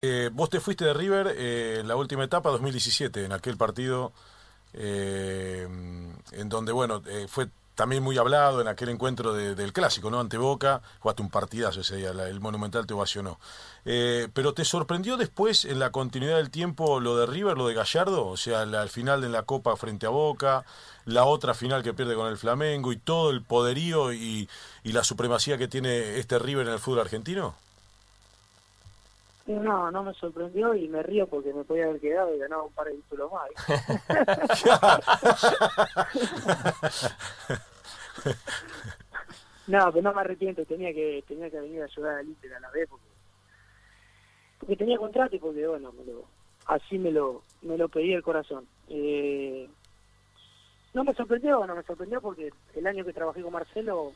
Eh, vos te fuiste de River eh, en la última etapa, 2017, en aquel partido eh, en donde, bueno, eh, fue también muy hablado en aquel encuentro de- del clásico, ¿no? Ante Boca, jugaste un partidazo ese día, la- el Monumental te ovacionó. Eh, pero ¿te sorprendió después, en la continuidad del tiempo, lo de River, lo de Gallardo? O sea, la- al final de la Copa frente a Boca, la otra final que pierde con el Flamengo y todo el poderío y, y la supremacía que tiene este River en el fútbol argentino. No, no me sorprendió y me río porque me podía haber quedado y ganado un par de títulos más. no, pero no me arrepiento, tenía que tenía que venir a ayudar al Inter a la vez porque, porque tenía contrato y porque bueno, me lo, así me lo me lo pedía el corazón. Eh, no me sorprendió, no me sorprendió porque el año que trabajé con Marcelo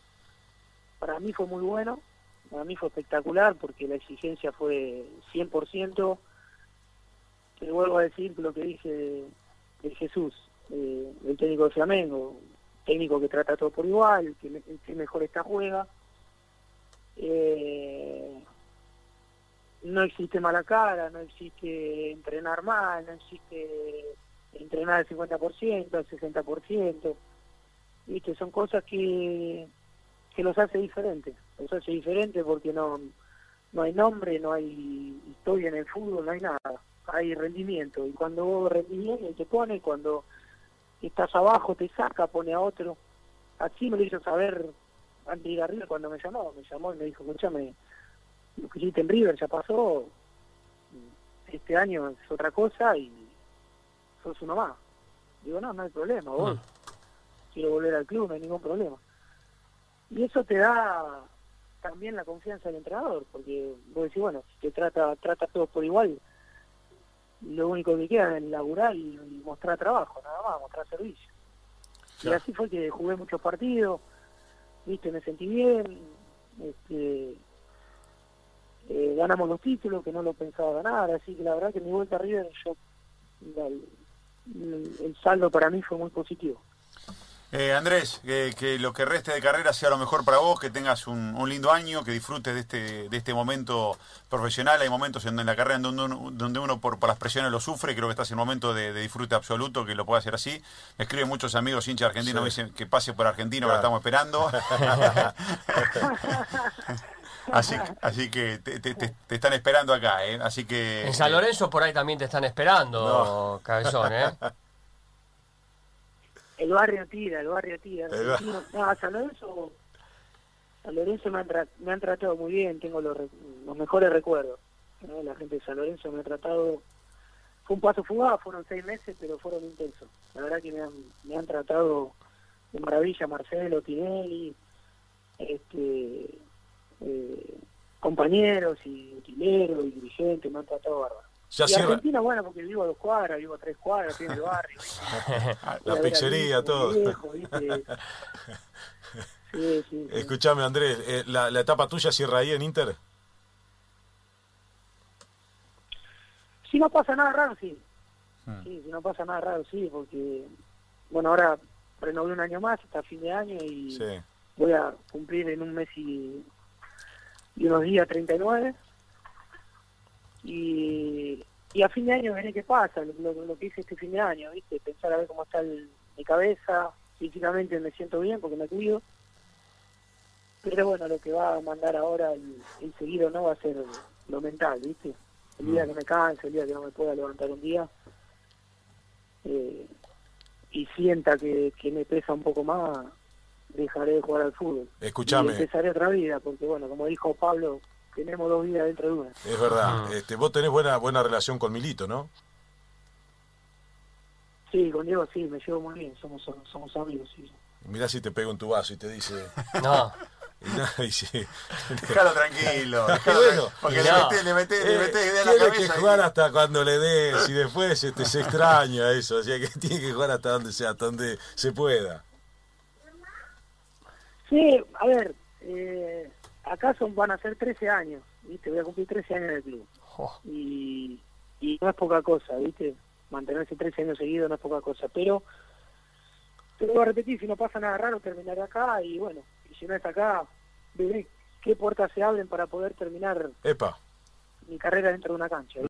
para mí fue muy bueno, para mí fue espectacular porque la exigencia fue 100%. Te vuelvo a decir lo que de Jesús, eh, el técnico de Flamengo, técnico que trata todo por igual, que, mejor está juega. Eh, no existe mala cara, no existe entrenar mal, no existe entrenar al 50%, al 60%. ¿Viste? Son cosas que, que los hace diferentes. Los hace diferentes porque no, no hay nombre, no hay historia en el fútbol, no hay nada. Hay rendimiento. Y cuando vos rendís bien, te pone, cuando estás abajo, te saca, pone a otro. Así me lo hizo saber Andy Garrido cuando me llamó. Me llamó y me dijo, escúchame, lo que hiciste en River ya pasó. Este año es otra cosa y sos uno más. Digo, no, no hay problema, voy. Quiero volver al club, no hay ningún problema. Y eso te da también la confianza del entrenador, porque vos decís, bueno, te trata, trata a todos por igual, lo único que queda es laburar y, y mostrar trabajo, nada más, mostrar servicio. Y así fue que jugué muchos partidos, viste, me sentí bien, este, eh, ganamos los títulos que no lo pensaba ganar, así que la verdad que mi vuelta a River, yo, el, el saldo para mí fue muy positivo. Eh, Andrés, que, que lo que reste de carrera sea lo mejor para vos, que tengas un, un lindo año, que disfrutes de este, de este momento profesional. Hay momentos en, en la carrera en donde uno, donde uno por, por las presiones lo sufre. Creo que estás en un momento de, de disfrute absoluto, que lo pueda hacer así. Me escriben muchos amigos hinchas argentinos, me dicen que pase por Argentina, que lo Claro. estamos esperando. así, así que te, te- te- te están esperando acá, ¿eh? Así que... En San Lorenzo por ahí también te están esperando, cabezón, ¿eh? El barrio tira, el barrio tira. El No, San Lorenzo, San Lorenzo me han, tra- me han tratado muy bien, tengo los, re- los mejores recuerdos. ¿no? La gente de San Lorenzo me ha tratado, fue un paso fugaz, fueron seis meses, pero fueron intensos. La verdad que me han, me han tratado de maravilla Marcelo, Tinelli, este, eh, compañeros y utileros y dirigentes, me han tratado bárbaro. Ya y cierra Argentina, bueno, porque vivo a dos cuadras, vivo a tres cuadras, en el barrio. la pizzería, todo. viejo, ¿viste? Sí, sí, sí. Escuchame, Andrés, eh, la, la etapa tuya cierra ahí en Inter? Si no pasa nada raro, sí. Hmm. Sí, si no pasa nada raro, sí, porque, bueno, ahora renové un año más hasta fin de año y Sí. voy a cumplir en un mes y, y unos días 39. Y, y a fin de año veré qué pasa, lo, lo- lo que hice este fin de año, ¿viste? Pensar a ver cómo está el- mi cabeza, físicamente me siento bien porque me cuido. Pero bueno, lo que va a mandar ahora el, el seguido no va a ser lo mental, ¿viste? El día que me canse, el día que no me pueda levantar un día eh, y sienta que, que me pesa un poco más, dejaré de jugar al fútbol. Escuchame. Y empezaré otra vida, porque bueno, como dijo Pablo, tenemos dos vidas dentro de una. Es verdad. Ah. Este, vos tenés buena buena relación con Milito, ¿no? Sí, con Diego sí, me llevo muy bien, somos, somos amigos, sí. Mirá si te pego en tu vaso y te dice... No. y nada, y sí. Déjalo tranquilo. déjalo bueno. tranquilo, porque No. le metés, le metés, le Eh, metés idea en la tiene que y- jugar hasta cuando le des y después este, se extraña eso. O sea que tiene que jugar hasta donde sea, hasta donde se pueda. Sí, a ver, eh, acá son, van a ser 13 años, ¿viste? Voy a cumplir 13 años en el club. Y, y no es poca cosa, ¿viste? Mantenerse 13 años seguidos no es poca cosa, pero te lo voy a repetir, si no pasa nada raro, terminaré acá y bueno, y si no es acá, veré qué puertas se abren para poder terminar Epa. mi carrera dentro de una cancha.